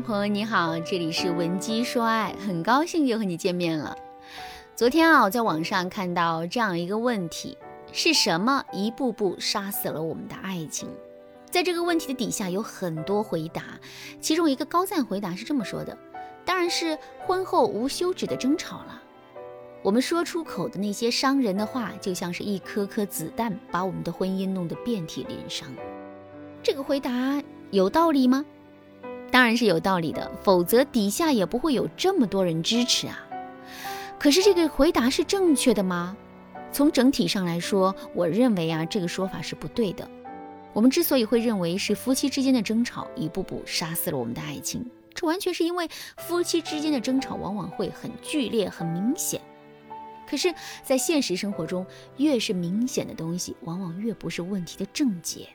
朋友你好，这里是文姬说爱，很高兴又和你见面了。昨天啊，我在网上看到这样一个问题：是什么一步步杀死了我们的爱情？在这个问题的底下有很多回答，其中一个高赞回答是这么说的：当然是婚后无休止的争吵了。我们说出口的那些伤人的话，就像是一颗颗子弹，把我们的婚姻弄得遍体鳞伤。这个回答有道理吗？当然是有道理的，否则底下也不会有这么多人支持啊。可是这个回答是正确的吗？从整体上来说，我认为啊，这个说法是不对的。我们之所以会认为是夫妻之间的争吵一步步杀死了我们的爱情，这完全是因为夫妻之间的争吵往往会很剧烈、很明显。可是，在现实生活中，越是明显的东西，往往越不是问题的症结。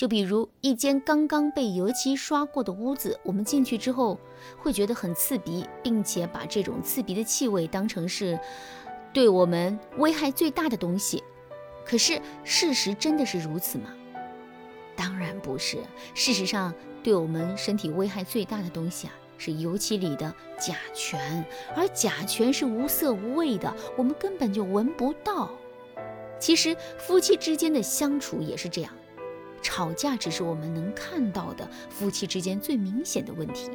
就比如一间刚刚被油漆刷过的屋子，我们进去之后会觉得很刺鼻，并且把这种刺鼻的气味当成是对我们危害最大的东西。可是事实真的是如此吗？当然不是。事实上，对我们身体危害最大的东西啊，是油漆里的甲醛，而甲醛是无色无味的，我们根本就闻不到。其实夫妻之间的相处也是这样。吵架只是我们能看到的夫妻之间最明显的问题，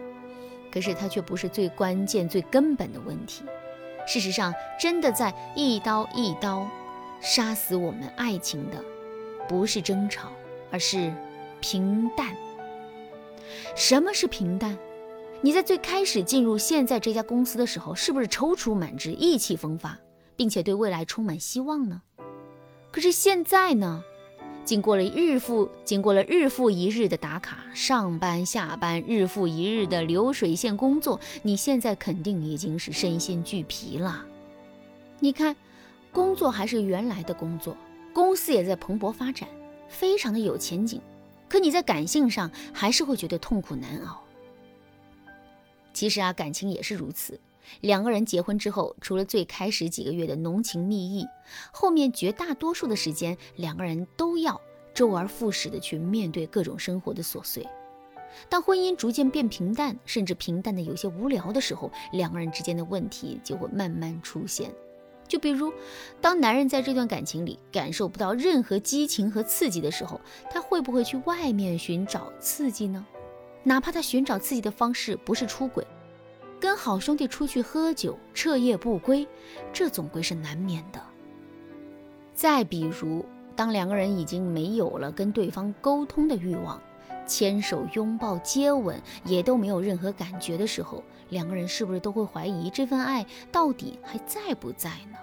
可是它却不是最关键、最根本的问题。事实上，真的在一刀一刀杀死我们爱情的，不是争吵，而是平淡。什么是平淡？你在最开始进入现在这家公司的时候，是不是踌躇满志、意气风发，并且对未来充满希望呢？可是现在呢？经过了日复经过了日复一日的打卡上班下班，日复一日的流水线工作，你现在肯定已经是身心俱疲了。你看，工作还是原来的工作，公司也在蓬勃发展，非常的有前景。可你在感性上还是会觉得痛苦难熬。其实啊，感情也是如此。两个人结婚之后，除了最开始几个月的浓情蜜意，后面绝大多数的时间，两个人都要周而复始的去面对各种生活的琐碎。当婚姻逐渐变平淡，甚至平淡的有些无聊的时候，两个人之间的问题就会慢慢出现。就比如，当男人在这段感情里感受不到任何激情和刺激的时候，他会不会去外面寻找刺激呢？哪怕他寻找刺激的方式不是出轨。跟好兄弟出去喝酒，彻夜不归，这总归是难免的。再比如，当两个人已经没有了跟对方沟通的欲望，牵手、拥抱、接吻也都没有任何感觉的时候，两个人是不是都会怀疑这份爱到底还在不在呢？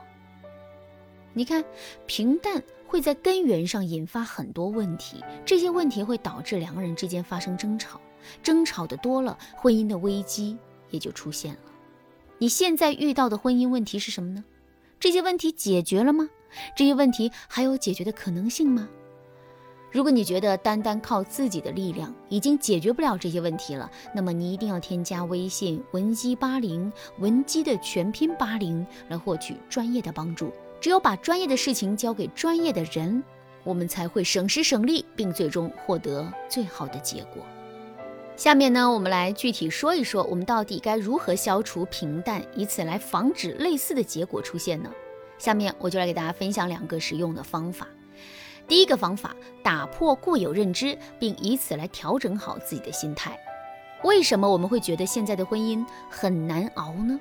你看，平淡会在根源上引发很多问题，这些问题会导致两个人之间发生争吵，争吵的多了，婚姻的危机。也就出现了。你现在遇到的婚姻问题是什么呢？这些问题解决了吗？这些问题还有解决的可能性吗？如果你觉得单单靠自己的力量已经解决不了这些问题了，那么你一定要添加微信文姬八零，文姬的全拼八零，来获取专业的帮助。只有把专业的事情交给专业的人，我们才会省时省力，并最终获得最好的结果。下面呢，我们来具体说一说，我们到底该如何消除平淡，以此来防止类似的结果出现呢？下面我就来给大家分享两个实用的方法。第一个方法，打破固有认知，并以此来调整好自己的心态。为什么我们会觉得现在的婚姻很难熬呢？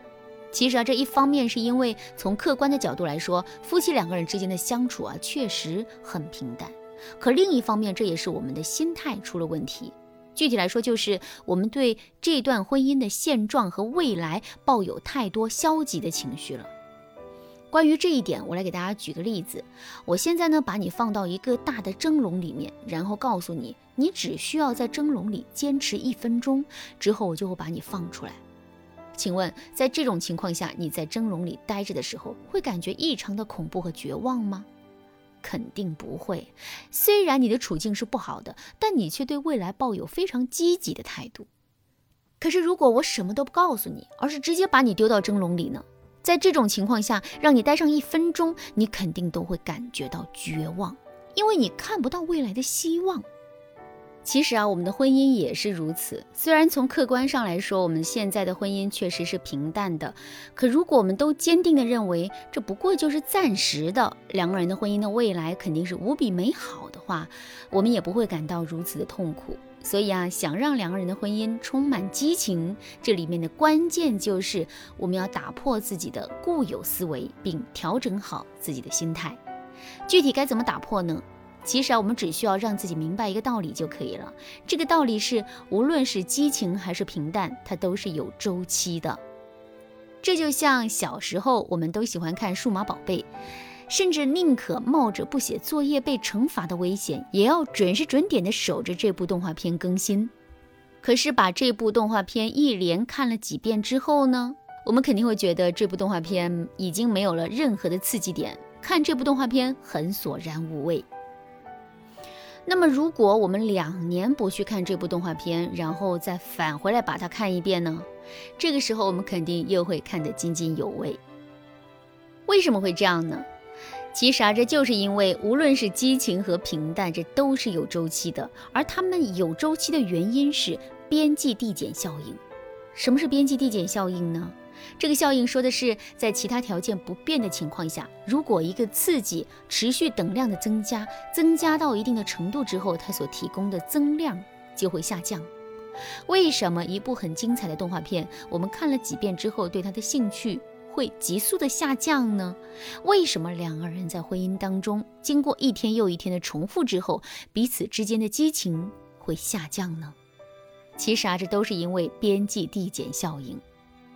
其实啊，这一方面是因为从客观的角度来说，夫妻两个人之间的相处啊确实很平淡。可另一方面，这也是我们的心态出了问题。具体来说，就是我们对这段婚姻的现状和未来抱有太多消极的情绪了。关于这一点，我来给大家举个例子。我现在呢，把你放到一个大的蒸笼里面，然后告诉你，你只需要在蒸笼里坚持一分钟，之后我就会把你放出来。请问，在这种情况下，你在蒸笼里待着的时候，会感觉异常的恐怖和绝望吗？肯定不会。虽然你的处境是不好的，但你却对未来抱有非常积极的态度。可是，如果我什么都不告诉你，而是直接把你丢到蒸笼里呢？在这种情况下，让你待上一分钟，你肯定都会感觉到绝望，因为你看不到未来的希望。其实啊，我们的婚姻也是如此。虽然从客观上来说，我们现在的婚姻确实是平淡的，可如果我们都坚定地认为这不过就是暂时的，两个人的婚姻的未来肯定是无比美好的话，我们也不会感到如此的痛苦。所以啊，想让两个人的婚姻充满激情，这里面的关键就是我们要打破自己的固有思维，并调整好自己的心态。具体该怎么打破呢？其实啊，我们只需要让自己明白一个道理就可以了。这个道理是，无论是激情还是平淡，它都是有周期的。这就像小时候，我们都喜欢看《数码宝贝》，甚至宁可冒着不写作业被惩罚的危险，也要准时准点的守着这部动画片更新。可是把这部动画片一连看了几遍之后呢，我们肯定会觉得这部动画片已经没有了任何的刺激点，看这部动画片很索然无味。那么，如果我们两年不去看这部动画片，然后再返回来把它看一遍呢？这个时候，我们肯定又会看得津津有味。为什么会这样呢？其实啊，这就是因为无论是激情和平淡，这都是有周期的。而他们有周期的原因是边际递减效应。什么是边际递减效应呢？这个效应说的是，在其他条件不变的情况下，如果一个刺激持续等量的增加，增加到一定的程度之后，它所提供的增量就会下降。为什么一部很精彩的动画片，我们看了几遍之后，对它的兴趣会急速的下降呢？为什么两个人在婚姻当中，经过一天又一天的重复之后，彼此之间的激情会下降呢？其实啊，这都是因为边际递减效应。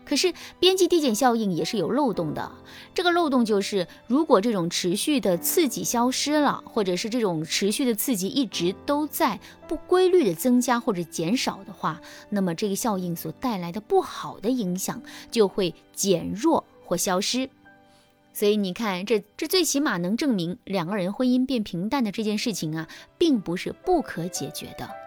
可是边际递减效应也是有漏洞的，这个漏洞就是，如果这种持续的刺激消失了，或者是这种持续的刺激一直都在不规律的增加或者减少的话，那么这个效应所带来的不好的影响就会减弱或消失。所以你看，这这最起码能证明两个人婚姻变平淡的这件事情啊，并不是不可解决的。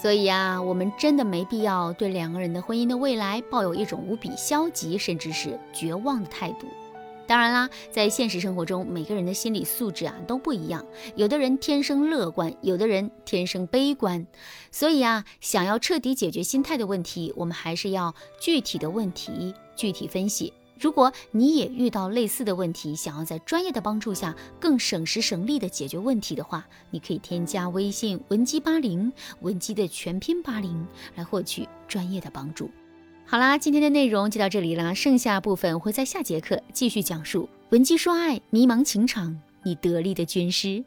所以啊，我们真的没必要对两个人的婚姻的未来抱有一种无比消极甚至是绝望的态度。当然啦，在现实生活中，每个人的心理素质啊都不一样，有的人天生乐观，有的人天生悲观。所以啊，想要彻底解决心态的问题，我们还是要具体的问题具体分析。如果你也遇到类似的问题，想要在专业的帮助下更省时省力的解决问题的话，你可以添加微信文姬八零，文姬的全拼八零，来获取专业的帮助。好啦，今天的内容就到这里啦，剩下部分会在下节课继续讲述。文姬说爱，迷茫情场，你得力的军师。